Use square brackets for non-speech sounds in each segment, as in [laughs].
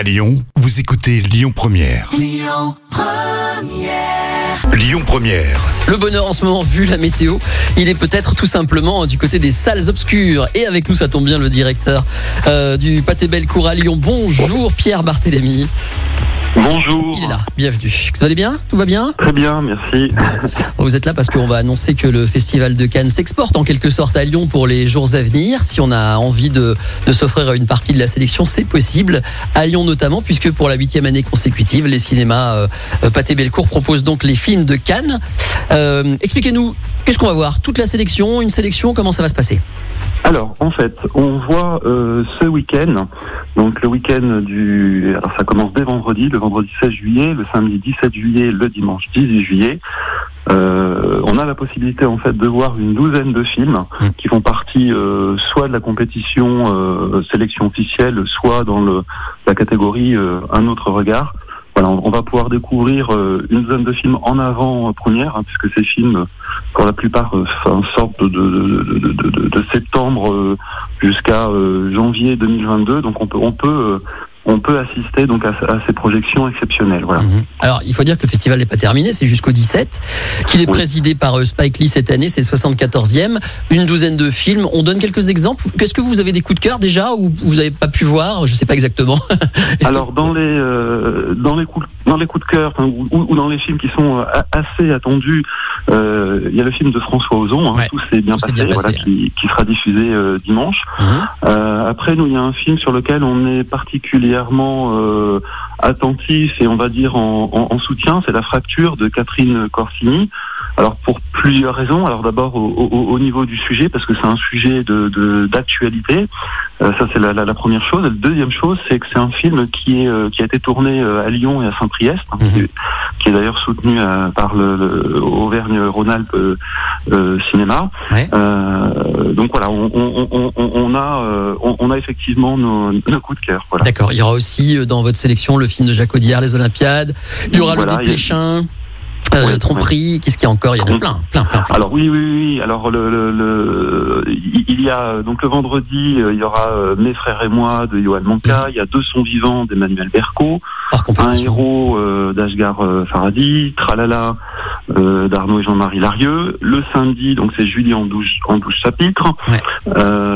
À Lyon, vous écoutez Lyon Première. Lyon Première. Le bonheur en ce moment, vu la météo, il est peut-être tout simplement du côté des salles obscures. Et avec nous, ça tombe bien, le directeur euh, du Pâté Bellecour à Lyon. Bonjour Pierre Barthélémy. Bonjour. Il est là, bienvenue. Vous allez bien? Tout va bien? Très bien, merci. [laughs] Vous êtes là parce qu'on va annoncer que le Festival de Cannes s'exporte en quelque sorte à Lyon pour les jours à venir. Si on a envie de, de s'offrir une partie de la sélection, c'est possible. À Lyon notamment, puisque pour la huitième année consécutive, les cinémas euh, euh, Pâté Bellecour proposent donc les films de Cannes. Euh, Expliquez-nous, qu'est-ce qu'on va voir? Toute la sélection, une sélection, comment ça va se passer? Alors, en fait, on voit euh, ce week-end, donc le week-end du... Alors ça commence dès vendredi, le vendredi 16 juillet, le samedi 17 juillet, le dimanche 18 juillet. Euh, on a la possibilité en fait de voir une douzaine de films Mm. qui font partie euh, soit de la compétition euh, sélection officielle, soit dans le, la catégorie euh, un autre regard. On, va pouvoir découvrir euh, une douzaine de films en avant-première, hein, puisque ces films, pour la plupart, euh, sortent de, de, de, de, septembre euh, jusqu'à janvier 2022. Donc on peut, on peut, on peut assister donc à, à ces projections exceptionnelles. Voilà. Mhm. Alors, il faut dire que le festival n'est pas terminé, c'est jusqu'au 17, qu'il est Oui. présidé par euh, Spike Lee cette année, c'est le 74e, une douzaine de films. On donne quelques exemples. Qu'est-ce que vous avez des coups de cœur déjà ou vous n'avez pas pu voir? Je sais pas exactement. [laughs] Alors que- dans les euh, dans les coups dans les coups de cœur ou, ou dans les films qui sont euh, assez attendus, il y a le film de François Ozon, hein, Ouais, tout s'est bien passé, voilà, qui, qui sera diffusé dimanche. Mhm. Après, nous, il y a un film sur lequel on est particulièrement euh, attentif et on va dire en, en- en soutien, c'est La fracture de Catherine Corsini. Alors pour plusieurs raisons. Alors d'abord au, au- au niveau du sujet, parce que c'est un sujet de d'actualité. Euh, ça c'est la, première chose. Et la deuxième chose, c'est que c'est un film qui est euh, qui a été tourné à Lyon et à Saint-Priest, Mhm. Qui, est- d'ailleurs soutenu euh, par le, le Auvergne-Rhône-Alpes euh, euh, Cinéma. Ouais. Donc voilà, on, on, on, on- on a on, a effectivement nos, nos coups de cœur. Voilà. D'accord, il y aura aussi dans votre sélection le film de Jacques Audiard, Les Olympiades. Il y aura Voilà, le Desplechin, euh, Tromperie. Qu'est-ce qu'il y a encore? Il y en a plein, plein, plein. plein. Alors oui, oui, oui. Alors le, le, le- il y a euh, donc le vendredi, euh, il y aura euh, Mes frères et moi de Johan Manka. Il y a Deux sons vivants d'Emmanuel Berco, Un héros euh, d'Ashgar Faradi, Tralala d'Arnaud et Jean-Marie Larieux. Le samedi, donc c'est Julie en douze en douze chapitres. Ouais.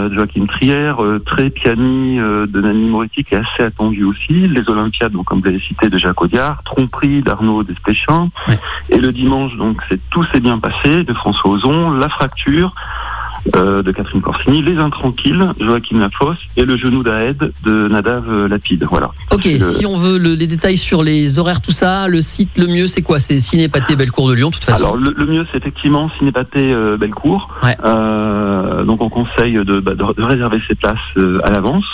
De Joachim Trier, euh, Très Piani euh, de Nani Moretti qui est assez attendu aussi. Les Olympiades, donc comme vous l'avez cité, de Jacques Audiard. Tromperie d'Arnaud Desplechin. Ouais. Et le dimanche, donc c'est Tout s'est bien passé de François Ozon, La fracture euh, de Catherine Corsini, Les Intranquilles, Joachim Lafosse et Le genou d'Aed de Nadav euh, Lapide. Voilà. Ok, Le- si on veut le- les détails sur les horaires, tout ça, le site, le mieux, c'est quoi? C'est Ciné Pâté Bellecour de Lyon, de toute façon. Alors le, le mieux c'est effectivement Cinépathé euh, Bellecour. Ouais. Euh, donc on conseille de, bah, de, réserver ses places euh, à l'avance.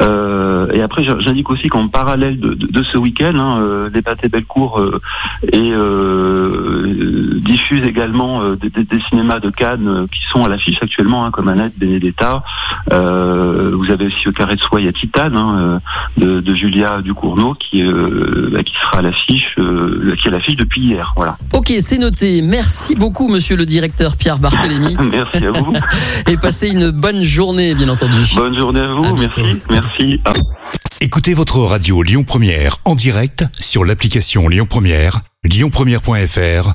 Euh, et après j'indique aussi qu'en parallèle de, ce week-end, hein, euh, les pâtés Bellecour euh, et euh, diffusent également des, des- des cinémas de Cannes qui sont à l'affiche actuellement, hein, comme Annette, Benedetta. Euh, vous avez aussi au Carré de Soie, il y a Titane hein, euh, de, de Julia Ducournau qui, euh, bah, qui sera à l'affiche, euh, qui est à l'affiche depuis hier. Voilà. Ok, c'est noté. Merci beaucoup, monsieur le directeur Pierre Barthélémy. [laughs] Merci à vous. et passez une bonne journée, bien entendu. Bonne journée à vous. À bientôt. merci. Merci. Ah. Écoutez votre radio Lyon Première en direct sur l'application Lyon Première, lyonpremière.fr